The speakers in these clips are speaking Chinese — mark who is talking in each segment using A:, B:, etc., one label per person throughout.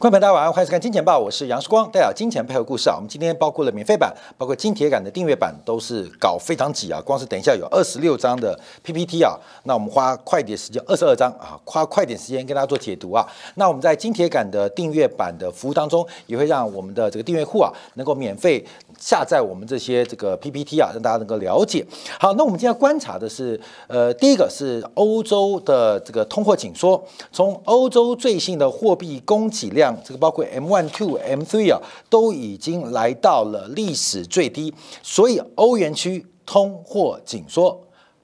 A: 观众朋友大家晚上好，欢迎收看《金钱报》，我是杨世光，带来金钱配合故事啊。我们今天包括了免费版，包括金铁杆的订阅版，都是搞非常挤啊。光是等一下有二十六张的 PPT 啊，那我们花快点时间，二十二张啊，花快点时间跟大家做解读啊。那我们在金铁杆的订阅版的服务当中，也会让我们的这个订阅户啊，能够免费下载我们这些这个 PPT 啊，让大家能够了解。好，那我们今天观察的是，呃，第一个是欧洲的这个通货紧缩，从欧洲最新的货币供给量。这个包括 M one two M three 啊，都已经来到了历史最低，所以欧元区通货紧缩，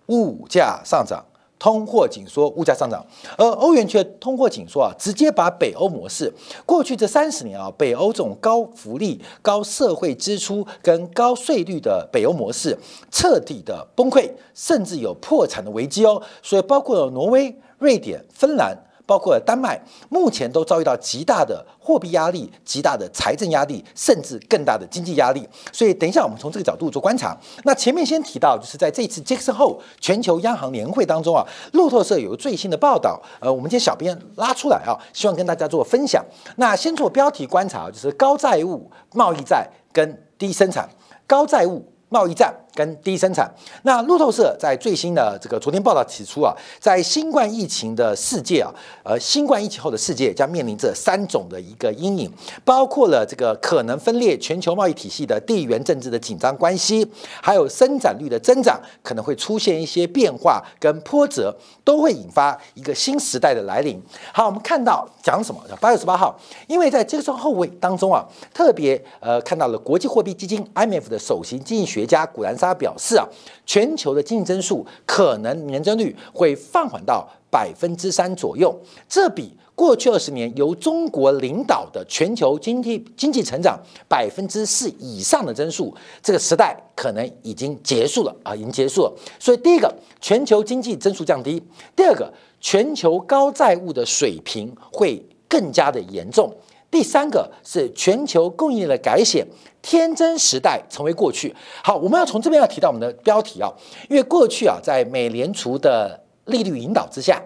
A: 物价上涨，通货紧缩，物价上涨。而欧元区的通货紧缩啊，直接把北欧模式过去这三十年啊，北欧这种高福利、高社会支出跟高税率的北欧模式彻底的崩溃，甚至有破产的危机哦。所以包括了挪威、瑞典、芬兰。包括丹麦，目前都遭遇到极大的货币压力、极大的财政压力，甚至更大的经济压力。所以，等一下我们从这个角度做观察。那前面先提到，就是在这次杰克森后全球央行年会当中啊，路透社有个最新的报道，呃，我们今天小编拉出来啊，希望跟大家做分享。那先做标题观察，就是高债务、贸易债跟低生产，高债务、贸易战。跟低生产，那路透社在最新的这个昨天报道指出啊，在新冠疫情的世界啊，呃，新冠疫情后的世界将面临着三种的一个阴影，包括了这个可能分裂全球贸易体系的地缘政治的紧张关系，还有生产率的增长可能会出现一些变化跟波折，都会引发一个新时代的来临。好，我们看到讲什么？八月十八号，因为在这个后位当中啊，特别呃看到了国际货币基金 IMF 的首席经济学家古兰。他表示啊，全球的经济增速可能年增率会放缓到百分之三左右，这比过去二十年由中国领导的全球经济经济成长百分之四以上的增速，这个时代可能已经结束了啊，已经结束了。所以第一个，全球经济增速降低；第二个，全球高债务的水平会更加的严重；第三个是全球供应链的改写。天真时代成为过去。好，我们要从这边要提到我们的标题啊，因为过去啊，在美联储的利率引导之下，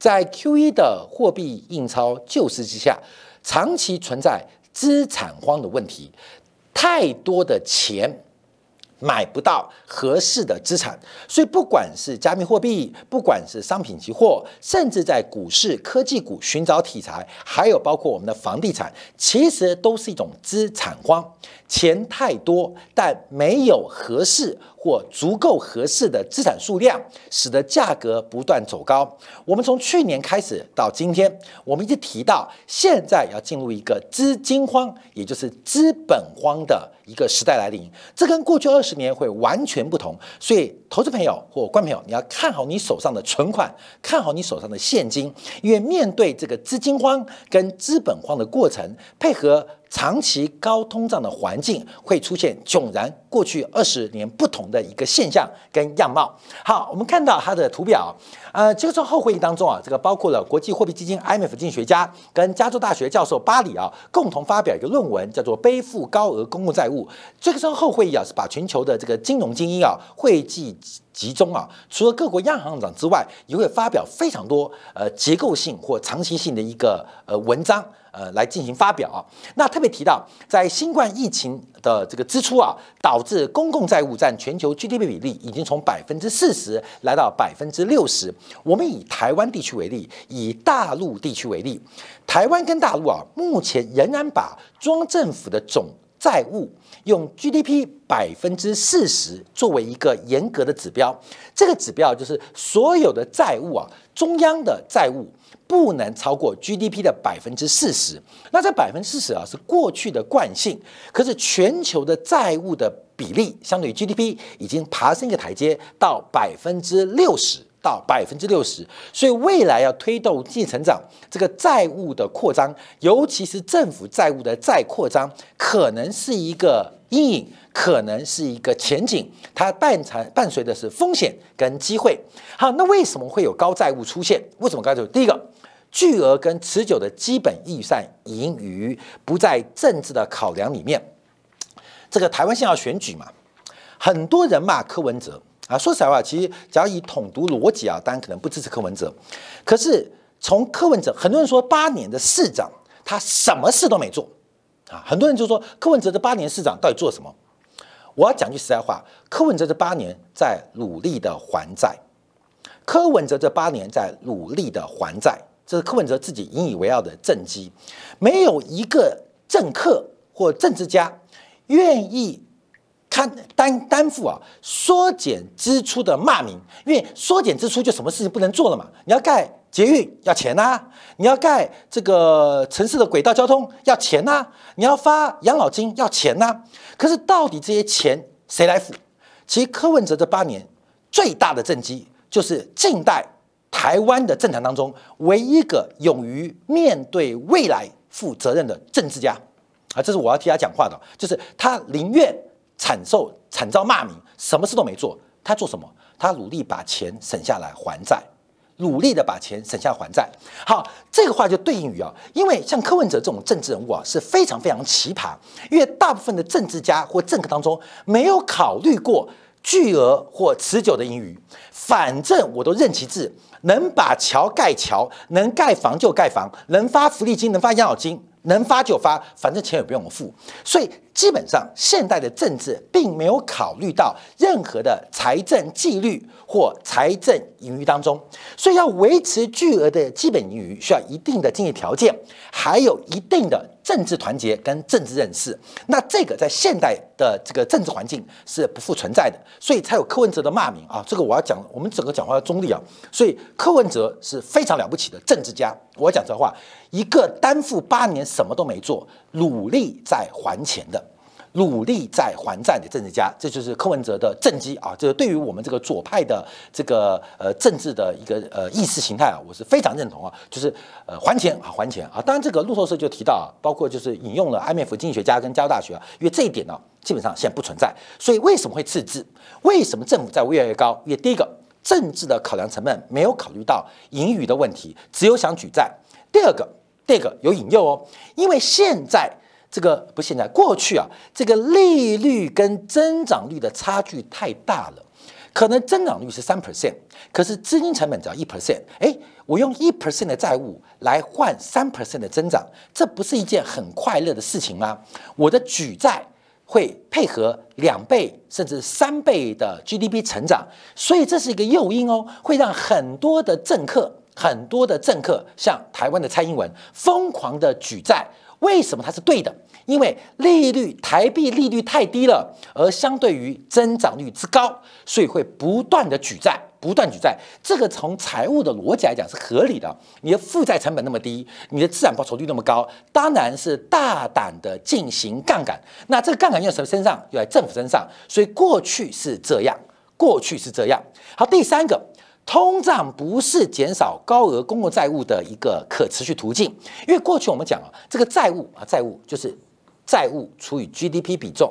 A: 在 Q.E. 的货币印钞救市之下，长期存在资产荒的问题，太多的钱。买不到合适的资产，所以不管是加密货币，不管是商品期货，甚至在股市、科技股寻找题材，还有包括我们的房地产，其实都是一种资产荒。钱太多，但没有合适或足够合适的资产数量，使得价格不断走高。我们从去年开始到今天，我们一直提到，现在要进入一个资金荒，也就是资本荒的一个时代来临。这跟过去二十年会完全不同。所以，投资朋友或观众朋友，你要看好你手上的存款，看好你手上的现金，因为面对这个资金荒跟资本荒的过程，配合。长期高通胀的环境会出现迥然过去二十年不同的一个现象跟样貌。好，我们看到它的图表，呃，这个从后会议当中啊，这个包括了国际货币基金 IMF 经济学家跟加州大学教授巴里啊共同发表一个论文，叫做《背负高额公共债务》。这个时候后会议啊是把全球的这个金融精英啊汇集集中啊，除了各国央行长之外，也会发表非常多呃结构性或长期性的一个呃文章。呃，来进行发表啊。那特别提到，在新冠疫情的这个支出啊，导致公共债务占全球 GDP 比例已经从百分之四十来到百分之六十。我们以台湾地区为例，以大陆地区为例，台湾跟大陆啊，目前仍然把中政府的总债务用 GDP 百分之四十作为一个严格的指标。这个指标就是所有的债务啊，中央的债务。不能超过 GDP 的百分之四十，那这百分之四十啊是过去的惯性，可是全球的债务的比例相对于 GDP 已经爬升一个台阶到百分之六十到百分之六十，所以未来要推动经济成长，这个债务的扩张，尤其是政府债务的再扩张，可能是一个阴影，可能是一个前景，它伴产伴随的是风险跟机会。好，那为什么会有高债务出现？为什么高债务？第一个。巨额跟持久的基本预算盈余不在政治的考量里面。这个台湾现在要选举嘛，很多人骂柯文哲啊。说实话，其实只要以统独逻辑啊，当然可能不支持柯文哲。可是从柯文哲，很多人说八年的市长，他什么事都没做啊。很多人就说柯文哲这八年市长到底做什么？我要讲句实在话，柯文哲这八年在努力的还债，柯文哲这八年在努力的还债，这是柯文哲自己引以为傲的政绩。没有一个政客或政治家愿意。担担担负啊，缩减支出的骂名，因为缩减支出就什么事情不能做了嘛？你要盖捷运要钱呐，你要盖这个城市的轨道交通要钱呐，你要发养老金要钱呐。可是到底这些钱谁来付？其实柯文哲这八年最大的政绩，就是近代台湾的政坛当中唯一一个勇于面对未来负责任的政治家啊！这是我要替他讲话的，就是他宁愿。惨受惨遭骂名，什么事都没做。他做什么？他努力把钱省下来还债，努力的把钱省下来还债。好，这个话就对应于啊，因为像柯文哲这种政治人物啊，是非常非常奇葩。因为大部分的政治家或政客当中，没有考虑过巨额或持久的盈余。反正我都任其治，能把桥盖桥，能盖房就盖房，能发福利金，能发养老金。能发就发，反正钱也不用我付，所以基本上现代的政治并没有考虑到任何的财政纪律或财政盈余当中，所以要维持巨额的基本盈余，需要一定的经济条件，还有一定的政治团结跟政治认识。那这个在现代的这个政治环境是不复存在的，所以才有柯文哲的骂名啊。这个我要讲，我们整个讲话要中立啊。所以柯文哲是非常了不起的政治家。我讲这话。一个担负八年什么都没做，努力在还钱的，努力在还债的政治家，这就是柯文哲的政绩啊！这个对于我们这个左派的这个呃政治的一个呃意识形态啊，我是非常认同啊！就是呃还钱啊还钱啊！当然这个路透社就提到啊，包括就是引用了 IMF 经济学家跟加州大学啊，因为这一点呢基本上现在不存在。所以为什么会赤字？为什么政府债务越来越高？因为第一个政治的考量成本没有考虑到盈余的问题，只有想举债。第二个，第二个有引诱哦，因为现在这个不现在过去啊，这个利率跟增长率的差距太大了，可能增长率是三 percent，可是资金成本只要一 percent，哎，我用一 percent 的债务来换三 percent 的增长，这不是一件很快乐的事情吗？我的举债会配合两倍甚至三倍的 GDP 成长，所以这是一个诱因哦，会让很多的政客。很多的政客像台湾的蔡英文疯狂的举债，为什么它是对的？因为利率台币利率太低了，而相对于增长率之高，所以会不断的举债，不断举债。这个从财务的逻辑来讲是合理的。你的负债成本那么低，你的资产报酬率那么高，当然是大胆的进行杠杆。那这个杠杆用在什么身上？用在政府身上。所以过去是这样，过去是这样。好，第三个。通胀不是减少高额公共债务的一个可持续途径，因为过去我们讲啊，这个债务啊，债务就是债务除以 GDP 比重，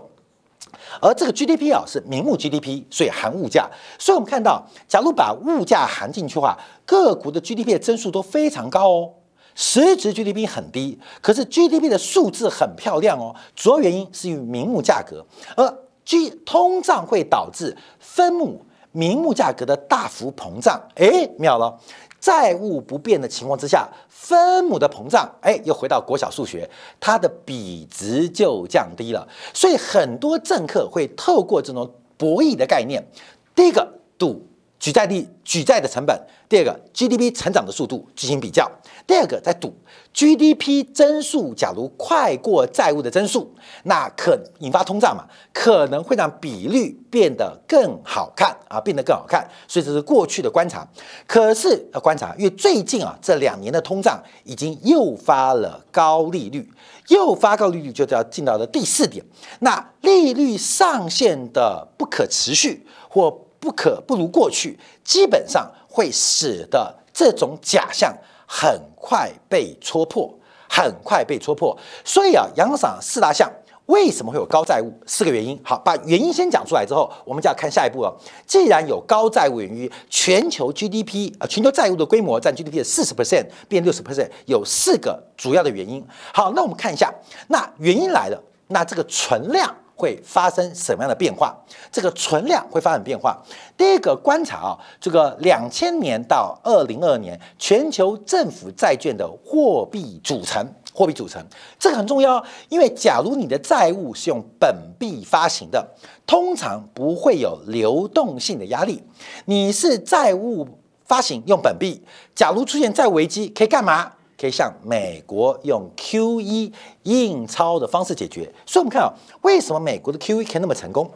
A: 而这个 GDP 啊是名目 GDP，所以含物价，所以我们看到，假如把物价含进去的话，各国的 GDP 的增速都非常高哦，实质 GDP 很低，可是 GDP 的数字很漂亮哦，主要原因是因为名目价格，而 G 通胀会导致分母。明目价格的大幅膨胀，哎，妙了！债务不变的情况之下，分母的膨胀，哎，又回到国小数学，它的比值就降低了。所以很多政客会透过这种博弈的概念，第一个赌举债利、举债的成本；第二个 GDP 成长的速度进行比较；第二个在赌。GDP 增速假如快过债务的增速，那可引发通胀嘛？可能会让比率变得更好看啊，变得更好看。所以这是过去的观察。可是要观察，因为最近啊这两年的通胀已经诱发了高利率，诱发高利率就要进到了第四点。那利率上限的不可持续或不可不如过去，基本上会使得这种假象。很快被戳破，很快被戳破。所以啊，杨赏四大项为什么会有高债务？四个原因。好，把原因先讲出来之后，我们就要看下一步了。既然有高债务源于全球 GDP 啊，全球债务的规模占 GDP 的四十 percent 变六十 percent，有四个主要的原因。好，那我们看一下，那原因来了，那这个存量。会发生什么样的变化？这个存量会发生变化。第一个观察啊，这个两千年到二零二年全球政府债券的货币组成，货币组成，这个很重要，因为假如你的债务是用本币发行的，通常不会有流动性的压力。你是债务发行用本币，假如出现债务危机，可以干嘛？可以向美国用 QE 印钞的方式解决。所以，我们看啊，为什么美国的 QE 可以那么成功？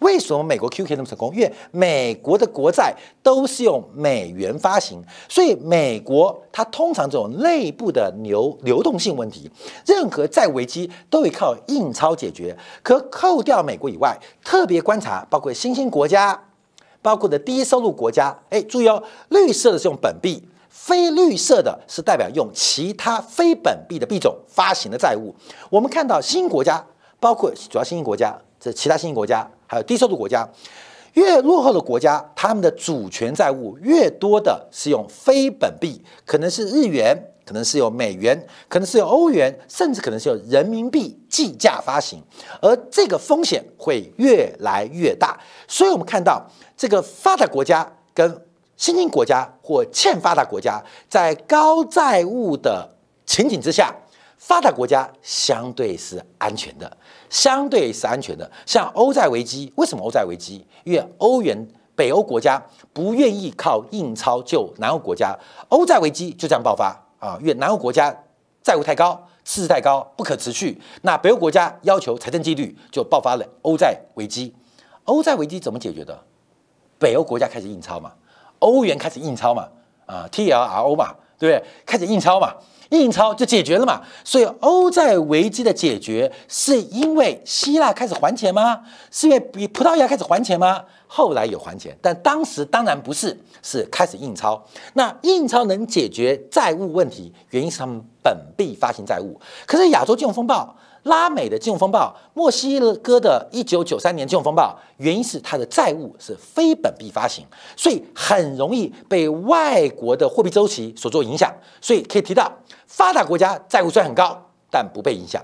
A: 为什么美国 QE 可以那么成功？因为美国的国债都是用美元发行，所以美国它通常这种内部的流流动性问题，任何债危机都会靠印钞解决。可扣掉美国以外，特别观察包括新兴国家，包括的低收入国家，哎，注意哦，绿色的是用本币，非绿色的是代表用其他非本币的币种发行的债务。我们看到新国家，包括主要新兴国家，这其他新兴国家。还有低收入国家，越落后的国家，他们的主权债务越多的是用非本币，可能是日元，可能是有美元，可能是有欧元，甚至可能是有人民币计价发行，而这个风险会越来越大。所以，我们看到这个发达国家跟新兴国家或欠发达国家，在高债务的情景之下。发达国家相对是安全的，相对是安全的。像欧债危机，为什么欧债危机？因为欧元北欧国家不愿意靠印钞救南欧国家，欧债危机就这样爆发啊！因为南欧国家债务太高，赤字太高，不可持续。那北欧国家要求财政纪律，就爆发了欧债危机。欧债危机怎么解决的？北欧国家开始印钞嘛，欧元开始印钞嘛，啊，TLRO 嘛，对不对？开始印钞嘛。印钞就解决了嘛？所以欧债危机的解决是因为希腊开始还钱吗？是因为比葡萄牙开始还钱吗？后来有还钱，但当时当然不是，是开始印钞。那印钞能解决债务问题，原因是他们本币发行债务。可是亚洲金融风暴。拉美的金融风暴，墨西哥的一九九三年金融风暴，原因是它的债务是非本币发行，所以很容易被外国的货币周期所做影响。所以可以提到，发达国家债务虽然很高，但不被影响；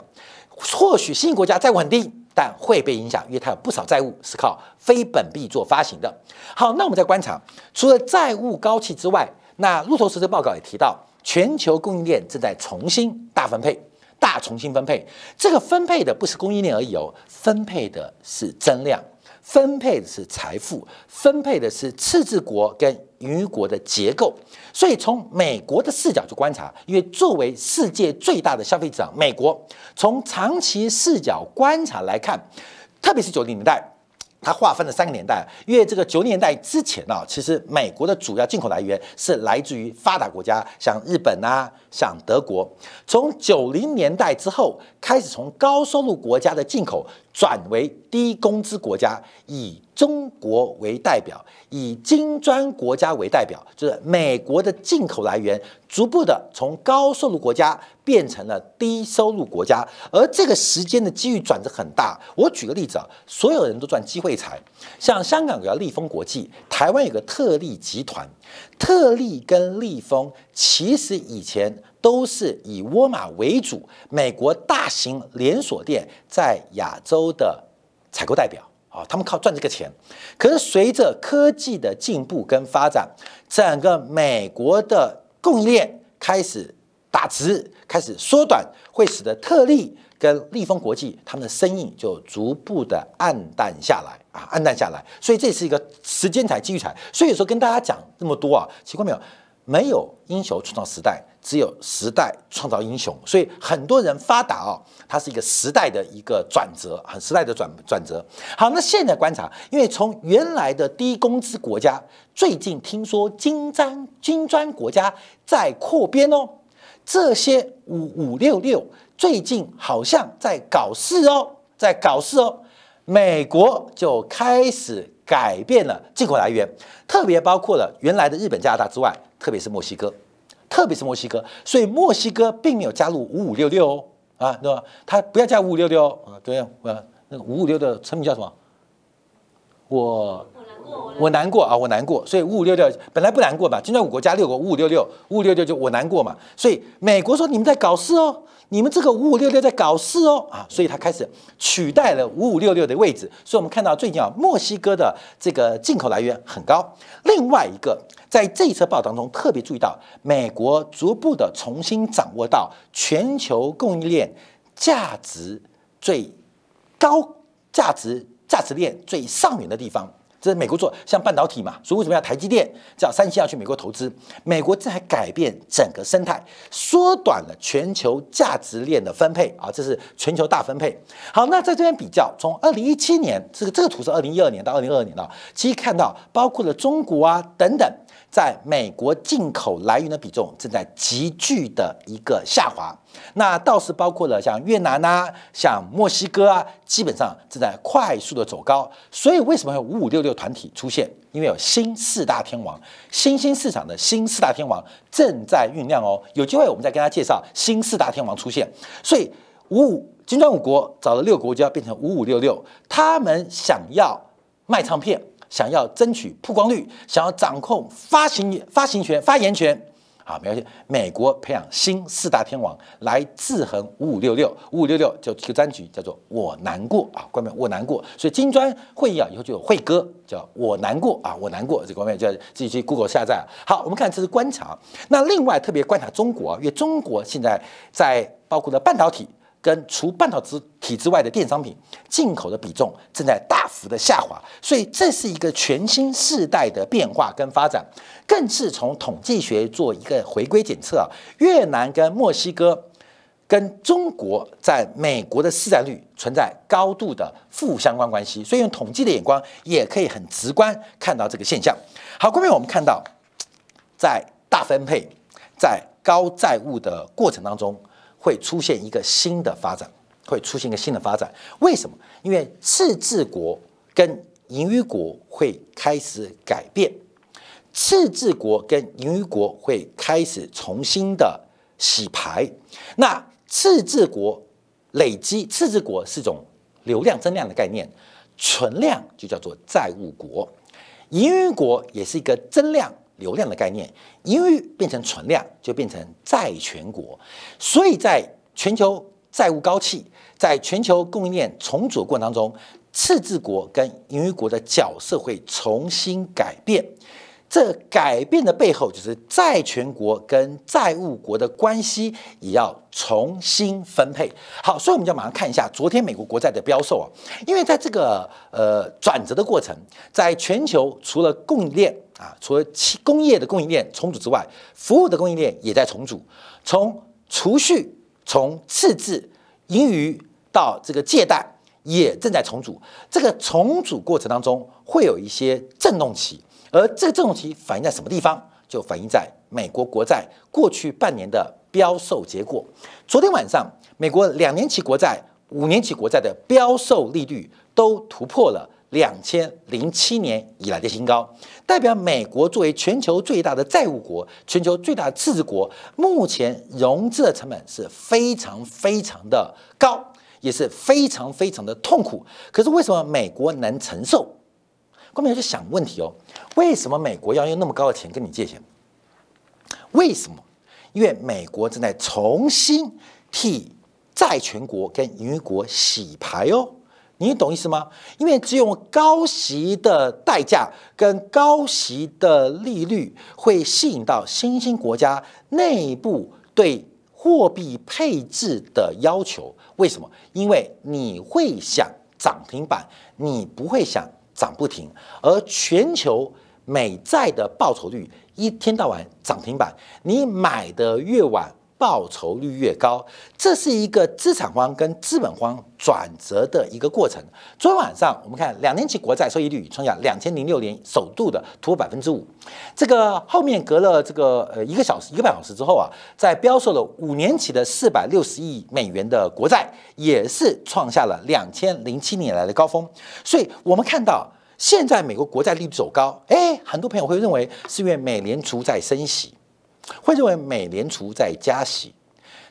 A: 或许新兴国家债务很低，但会被影响，因为它有不少债务是靠非本币做发行的。好，那我们在观察，除了债务高企之外，那路透社的报告也提到，全球供应链正在重新大分配。大重新分配，这个分配的不是供应链而已哦，分配的是增量，分配的是财富，分配的是赤字国跟余国的结构。所以从美国的视角去观察，因为作为世界最大的消费者，美国从长期视角观察来看，特别是九零年代。它划分了三个年代，因为这个九十年代之前啊，其实美国的主要进口来源是来自于发达国家，像日本啊，像德国。从九零年代之后，开始从高收入国家的进口转为低工资国家，以中国为代表，以金砖国家为代表，就是美国的进口来源逐步的从高收入国家。变成了低收入国家，而这个时间的机遇转折很大。我举个例子啊，所有人都赚机会财，像香港有个立丰国际，台湾有个特利集团，特利跟立丰其实以前都是以沃尔玛为主，美国大型连锁店在亚洲的采购代表啊，他们靠赚这个钱。可是随着科技的进步跟发展，整个美国的供应链开始。打直开始缩短，会使得特利跟立丰国际他们的生意就逐步的暗淡下来啊，暗淡下来。所以这是一个时间才机遇才。所以说跟大家讲那么多啊，奇怪没有？没有英雄创造时代，只有时代创造英雄。所以很多人发达哦，它是一个时代的一个转折，很时代的转转折。好，那现在观察，因为从原来的低工资国家，最近听说金砖金砖国家在扩编哦。这些五五六六最近好像在搞事哦，在搞事哦。美国就开始改变了进口来源，特别包括了原来的日本、加拿大之外，特别是墨西哥，特别是墨西哥。所以墨西哥并没有加入五五六六哦，啊，对吧？他不要加五五六六啊，对啊，那个五五六的成名叫什么？我我难过啊，我难过，所以五五六六本来不难过吧，金砖五国加六国五五六六，五五六六就我难过嘛，所以美国说你们在搞事哦，你们这个五五六六在搞事哦啊，所以他开始取代了五五六六的位置，所以我们看到最近啊，墨西哥的这个进口来源很高。另外一个，在这一次报当中特别注意到，美国逐步的重新掌握到全球供应链价值最高价值价值链最上面的地方。这是美国做，像半导体嘛，所以为什么要台积电叫三星要去美国投资？美国这还改变整个生态，缩短了全球价值链的分配啊，这是全球大分配。好，那在这边比较，从二零一七年这个这个图是二零一二年到二零二二年了，其实看到包括了中国啊等等。在美国进口来源的比重正在急剧的一个下滑，那倒是包括了像越南啊、像墨西哥啊，基本上正在快速的走高。所以为什么有五五六六团体出现？因为有新四大天王，新兴市场的新四大天王正在酝酿哦。有机会我们再跟大家介绍新四大天王出现。所以五五金砖五国找了六国就要变成五五六六，他们想要卖唱片。想要争取曝光率，想要掌控发行发行权、发言权，啊，没关系。美国培养新四大天王来制衡五五六六，五五六六就一个专辑叫做“我难过”啊，关键我难过。所以金砖会议啊，以后就有会歌叫“我难过”啊，我难过。这方面就自己去 Google 下载。好，我们看这是观察。那另外特别观察中国，因为中国现在在包括的半导体。跟除半导体之外的电商品进口的比重正在大幅的下滑，所以这是一个全新世代的变化跟发展，更是从统计学做一个回归检测啊。越南跟墨西哥跟中国在美国的市占率存在高度的负相关关系，所以用统计的眼光也可以很直观看到这个现象。好，后面我们看到在大分配、在高债务的过程当中。会出现一个新的发展，会出现一个新的发展。为什么？因为赤字国跟盈余国会开始改变，赤字国跟盈余国会开始重新的洗牌。那赤字国累积，赤字国是一种流量增量的概念，存量就叫做债务国，盈余国也是一个增量。流量的概念，因为变成存量，就变成债权国，所以在全球债务高企，在全球供应链重组过程当中，赤字国跟盈余国的角色会重新改变。这改变的背后，就是债权国跟债务国的关系也要重新分配。好，所以我们就马上看一下昨天美国国债的标售啊，因为在这个呃转折的过程，在全球除了供应链啊，除了工业的供应链重组之外，服务的供应链也在重组，从储蓄、从赤字、盈余到这个借贷，也正在重组。这个重组过程当中，会有一些震动期。而这个震动期反映在什么地方？就反映在美国国债过去半年的标售结果。昨天晚上，美国两年期国债、五年期国债的标售利率都突破了两千零七年以来的新高，代表美国作为全球最大的债务国、全球最大的赤字国，目前融资的成本是非常非常的高，也是非常非常的痛苦。可是为什么美国能承受？后面就想问题哦，为什么美国要用那么高的钱跟你借钱？为什么？因为美国正在重新替债权国跟盈余国洗牌哦，你懂意思吗？因为只有高息的代价跟高息的利率，会吸引到新兴国家内部对货币配置的要求。为什么？因为你会想涨停板，你不会想。涨不停，而全球美债的报酬率一天到晚涨停板，你买的越晚，报酬率越高，这是一个资产荒跟资本荒转折的一个过程。昨天晚上我们看两年期国债收益率创下两千零六年首度的突破百分之五，这个后面隔了这个呃一个小时一个半小时之后啊，在标售了五年期的四百六十亿美元的国债，也是创下了两千零七年来的高峰。所以我们看到现在美国国债利率走高，哎，很多朋友会认为是因为美联储在升息。会认为美联储在加息，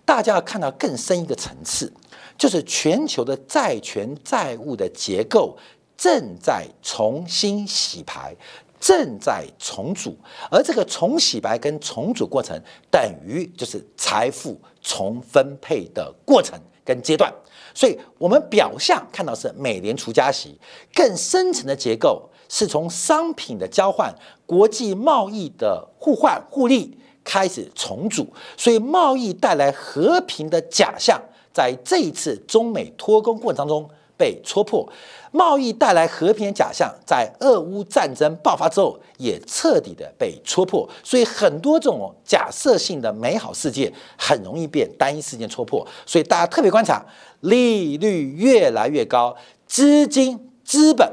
A: 大家要看到更深一个层次，就是全球的债权债务的结构正在重新洗牌，正在重组，而这个重洗牌跟重组过程，等于就是财富重分配的过程跟阶段。所以，我们表象看到是美联储加息，更深层的结构是从商品的交换、国际贸易的互换互利开始重组。所以，贸易带来和平的假象，在这一次中美脱钩过程当中。被戳破，贸易带来和平的假象，在俄乌战争爆发之后，也彻底的被戳破。所以很多这种假设性的美好世界，很容易被单一事件戳破。所以大家特别观察，利率越来越高，资金、资本、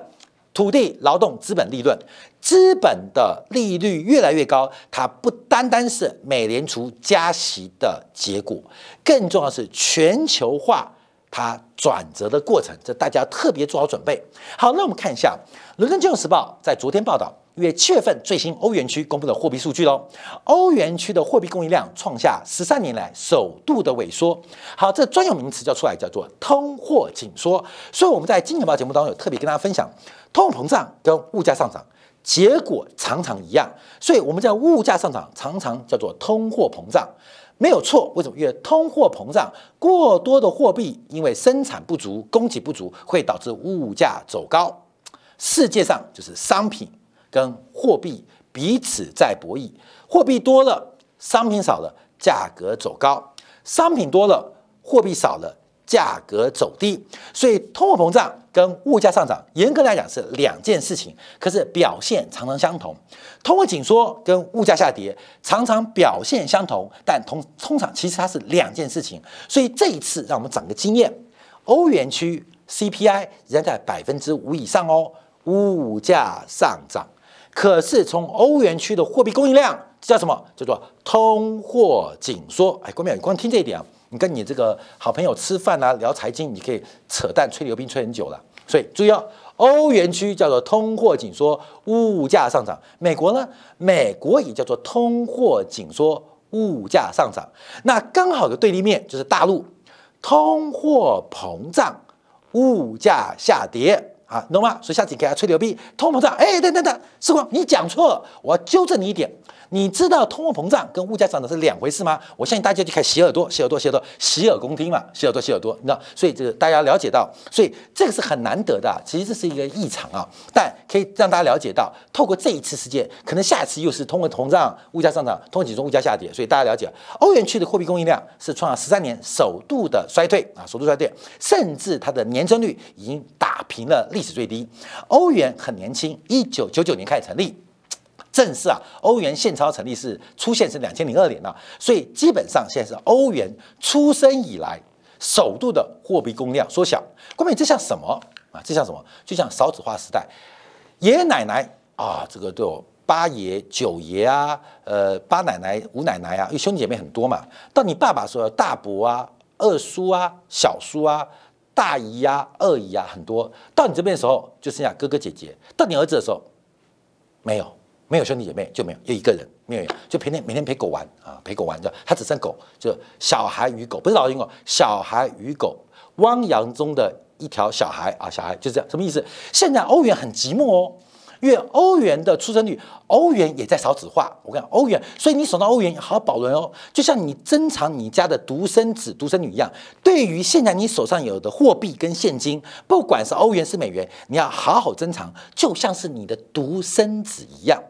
A: 土地、劳动、资本利润，资本的利率越来越高，它不单单是美联储加息的结果，更重要是全球化。它转折的过程，这大家特别做好准备。好，那我们看一下《伦敦金融时报》在昨天报道，因为七月份最新欧元区公布的货币数据喽。欧元区的货币供应量创下十三年来首度的萎缩。好，这专有名词叫出来，叫做通货紧缩。所以我们在《金钱报》节目当中有特别跟大家分享，通货膨胀跟物价上涨结果常常一样，所以我们在物价上涨常常叫做通货膨胀。没有错，为什么？因为通货膨胀，过多的货币因为生产不足、供给不足，会导致物价走高。世界上就是商品跟货币彼此在博弈，货币多了，商品少了，价格走高；商品多了，货币少了。价格走低，所以通货膨胀跟物价上涨，严格来讲是两件事情，可是表现常常相同。通货紧缩跟物价下跌常常表现相同，但通通常其实它是两件事情。所以这一次让我们长个经验，欧元区 CPI 仍在百分之五以上哦，物价上涨，可是从欧元区的货币供应量叫什么？叫做通货紧缩。哎，关淼，你光听这一点啊。你跟你这个好朋友吃饭啊，聊财经，你可以扯淡吹牛逼吹很久了。所以注意哦，欧元区叫做通货紧缩，物价上涨。美国呢，美国也叫做通货紧缩，物价上涨。那刚好的对立面就是大陆，通货膨胀，物价下跌啊，懂吗？所以下次给他吹牛逼，通膨胀，哎，等等等，时光你讲错，我要纠正你一点。你知道通货膨胀跟物价上涨是两回事吗？我相信大家就开始洗耳朵、洗耳朵、洗耳朵、洗耳恭听嘛，洗耳朵、洗耳朵，你知道？所以这个大家了解到，所以这个是很难得的。其实这是一个异常啊，但可以让大家了解到，透过这一次事件，可能下一次又是通货膨胀、物价上涨、通货紧缩、物价下跌。所以大家了解，欧元区的货币供应量是创了十三年首度的衰退啊，首度衰退，甚至它的年增率已经打平了历史最低。欧元很年轻，一九九九年开始成立。正是啊，欧元现钞成立是出现是两千零二年了，所以基本上现在是欧元出生以来首度的货币供量缩小。关键这像什么啊？这像什么？就像少子化时代，爷爷奶奶啊，这个都有八爷、九爷啊，呃，八奶奶、五奶奶啊，因为兄弟姐妹很多嘛。到你爸爸说大伯啊、二叔啊、小叔啊、大姨啊、二姨啊，很多。到你这边的时候，就剩下哥哥姐姐。到你儿子的时候，没有。没有兄弟姐妹就没有，就一个人没有，就每天每天陪狗玩啊，陪狗玩就他只剩狗，就小孩与狗，不是老鹰哦，小孩与狗，汪洋中的一条小孩啊，小孩就这样，什么意思？现在欧元很寂寞哦，因为欧元的出生率，欧元也在少子化。我跟你讲，欧元，所以你手上欧元好好保存哦，就像你珍藏你家的独生子、独生女一样。对于现在你手上有的货币跟现金，不管是欧元是美元，你要好好珍藏，就像是你的独生子一样。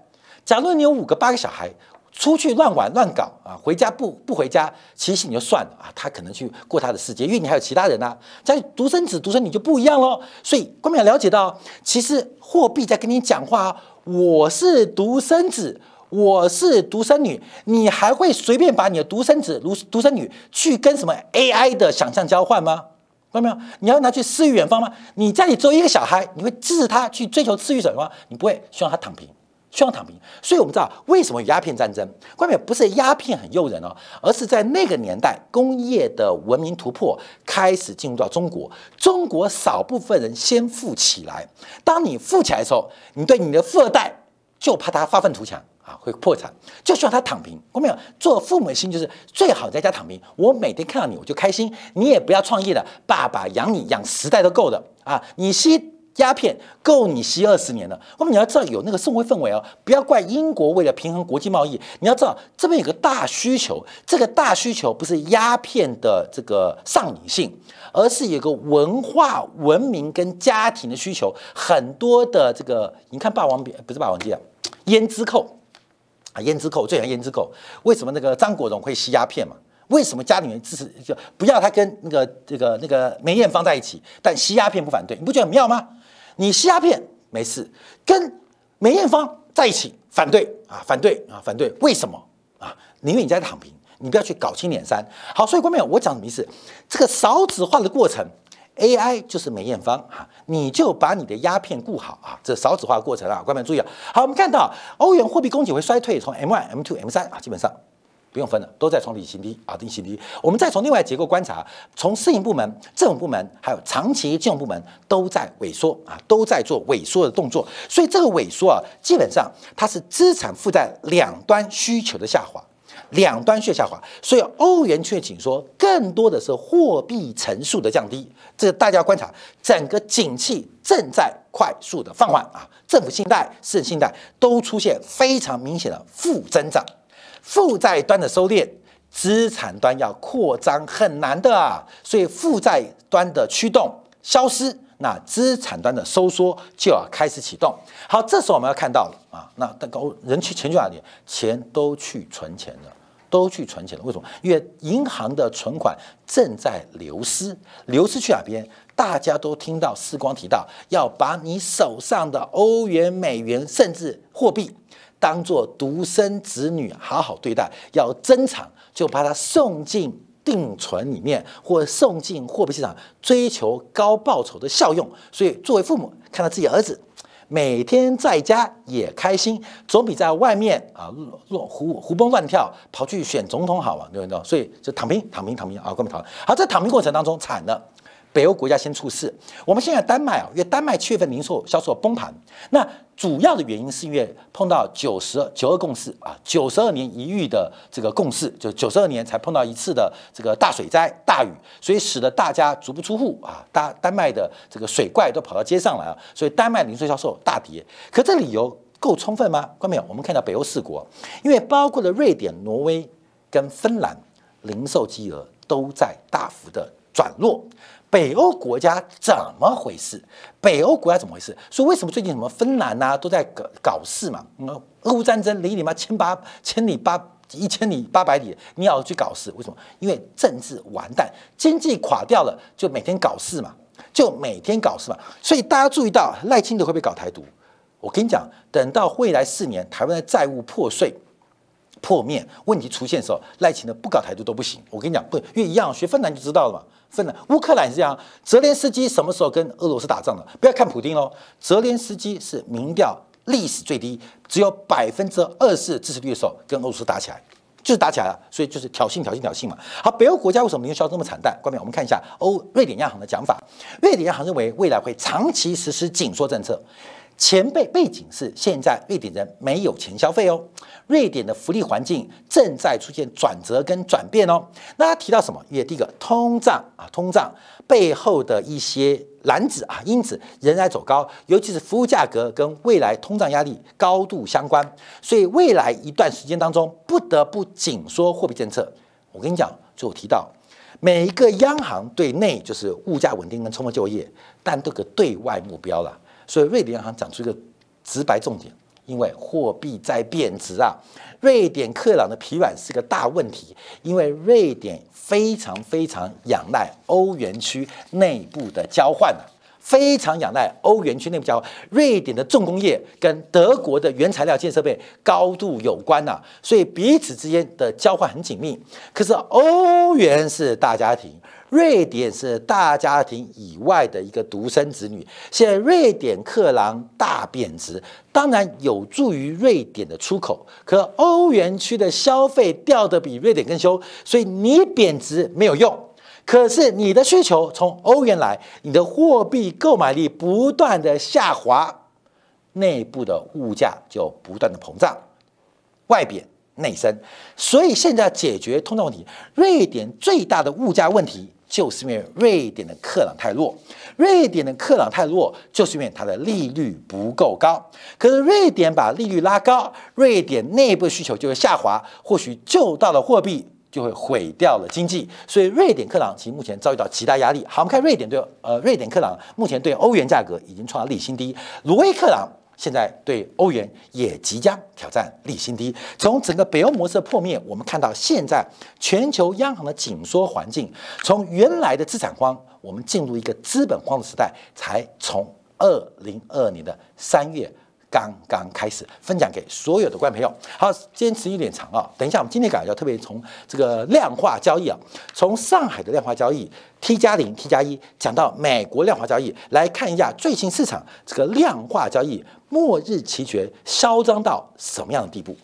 A: 假如你有五个八个小孩，出去乱玩乱搞啊，回家不不回家，其实你就算了啊，他可能去过他的世界，因为你还有其他人呐。在独生子独生女就不一样喽。所以关淼了解到，其实货币在跟你讲话，我是独生子，我是独生女，你还会随便把你的独生子、独独生女去跟什么 AI 的想象交换吗？看到没有？你要拿去诗与远方吗？你家里只有一个小孩，你会支持他去追求诗与远方？你不会希望他躺平？希望躺平，所以我们知道为什么鸦片战争？关键不是鸦片很诱人哦，而是在那个年代，工业的文明突破开始进入到中国，中国少部分人先富起来。当你富起来的时候，你对你的富二代就怕他发愤图强啊，会破产，就希望他躺平。我没有做父母的心就是最好在家躺平，我每天看到你我就开心，你也不要创业了，爸爸养你养十代都够了啊，你吸。鸦片够你吸二十年了。那么你要知道有那个社会氛围哦，不要怪英国为了平衡国际贸易，你要知道这边有个大需求，这个大需求不是鸦片的这个上瘾性，而是有个文化文明跟家庭的需求。很多的这个，你看《霸王别》不是《霸王记》啊，《胭脂扣》啊，《胭脂扣》最喜欢《胭脂扣》，为什么那个张国荣会吸鸦片嘛？为什么家里面支持就不要他跟那个这个那个梅艳芳在一起，但吸鸦片不反对？你不觉得很妙吗？你吸鸦片没事，跟梅艳芳在一起反对啊，反对啊，反对！为什么啊？宁愿你在躺平，你不要去搞青脸山。好，所以观众朋友，我讲什么意思？这个少子化的过程，AI 就是梅艳芳啊，你就把你的鸦片顾好啊。这少子化过程啊，观众注意啊。好，我们看到欧元货币供给会衰退，从 M1、M two、M 三啊，基本上。不用分了，都在创历史新低啊，历史新低。我们再从另外结构观察，从私营部门、政府部门，还有长期金融部门都在萎缩啊，都在做萎缩的动作。所以这个萎缩啊，基本上它是资产负债两端需求的下滑，两端需求下滑。所以欧元区紧缩更多的是货币乘数的降低。这大家观察，整个景气正在快速的放缓啊，政府信贷、私人信贷都出现非常明显的负增长。负债端的收敛，资产端要扩张很难的啊，所以负债端的驱动消失，那资产端的收缩就要开始启动。好，这时候我们要看到了啊，那高人去钱去哪里？钱都去存钱了，都去存钱了。为什么？因为银行的存款正在流失，流失去哪边？大家都听到世光提到，要把你手上的欧元、美元，甚至货币。当做独生子女好好对待，要珍藏，就把它送进定存里面，或送进货币市场，追求高报酬的效用。所以，作为父母看到自己儿子每天在家也开心，总比在外面啊乱胡胡蹦乱跳跑去选总统好嘛，对不对？所以就躺平，躺平，躺平啊，根本躺。好，在躺平过程当中惨了。北欧国家先出事，我们现在丹麦啊，因为丹麦七月份零售销售崩盘，那主要的原因是因为碰到九十九二共识啊，九十二年一遇的这个共识，就九十二年才碰到一次的这个大水灾大雨，所以使得大家足不出户啊，大丹麦的这个水怪都跑到街上来啊，所以丹麦零售销售大跌。可这理由够充分吗？看没有？我们看到北欧四国，因为包括了瑞典、挪威跟芬兰，零售金额都在大幅的转弱。北欧国家怎么回事？北欧国家怎么回事？说为什么最近什么芬兰呐都在搞搞事嘛？嗯，俄乌战争离你妈千八千里八一千里八百里，你要去搞事？为什么？因为政治完蛋，经济垮掉了，就每天搞事嘛，就每天搞事嘛。所以大家注意到赖清德会不会搞台独？我跟你讲，等到未来四年台湾的债务破碎。破灭问题出现的时候，赖清德不搞台独都不行。我跟你讲，不，因为一样学芬兰就知道了嘛。芬兰、乌克兰是这样。泽连斯基什么时候跟俄罗斯打仗的？不要看普京哦，泽连斯基是民调历史最低，只有百分之二十支持率的时候，跟俄罗斯打起来，就是打起来了。所以就是挑衅、挑衅、挑衅嘛。好，北欧国家为什么营销这么惨淡？关面我们看一下欧瑞典央行的讲法。瑞典央行认为未来会长期实施紧缩政策。前辈背景是现在瑞典人没有钱消费哦，瑞典的福利环境正在出现转折跟转变哦。那他提到什么？因为第一个通胀啊，通胀背后的一些篮子啊因子仍然走高，尤其是服务价格跟未来通胀压力高度相关，所以未来一段时间当中不得不紧缩货币政策。我跟你讲，就提到每一个央行对内就是物价稳定跟充分就业，但都个对外目标了。所以瑞典央行讲出一个直白重点，因为货币在贬值啊，瑞典克朗的疲软是个大问题，因为瑞典非常非常仰赖欧元区内部的交换啊，非常仰赖欧元区内部交换。瑞典的重工业跟德国的原材料建设备高度有关呐，所以彼此之间的交换很紧密。可是欧元是大家庭。瑞典是大家庭以外的一个独生子女，现在瑞典克朗大贬值，当然有助于瑞典的出口。可欧元区的消费掉的比瑞典更凶，所以你贬值没有用。可是你的需求从欧元来，你的货币购买力不断的下滑，内部的物价就不断的膨胀，外贬内升。所以现在解决通胀问题，瑞典最大的物价问题。就是因为瑞典的克朗太弱。瑞典的克朗太弱，就是因为它的利率不够高。可是瑞典把利率拉高，瑞典内部需求就会下滑，或许旧到了货币就会毁掉了经济。所以瑞典克朗其实目前遭遇到极大压力。好，我们看瑞典对呃瑞典克朗目前对欧元价格已经创了历史新低，挪威克朗。现在对欧元也即将挑战历新低。从整个北欧模式的破灭，我们看到现在全球央行的紧缩环境，从原来的资产荒，我们进入一个资本荒的时代，才从二零二二年的三月。刚刚开始分享给所有的观众朋友。好，今天时间有点长啊，等一下我们今天感觉要特别从这个量化交易啊，从上海的量化交易 T 加零 T 加一讲到美国量化交易，来看一下最新市场这个量化交易末日奇绝嚣张到什么样的地步。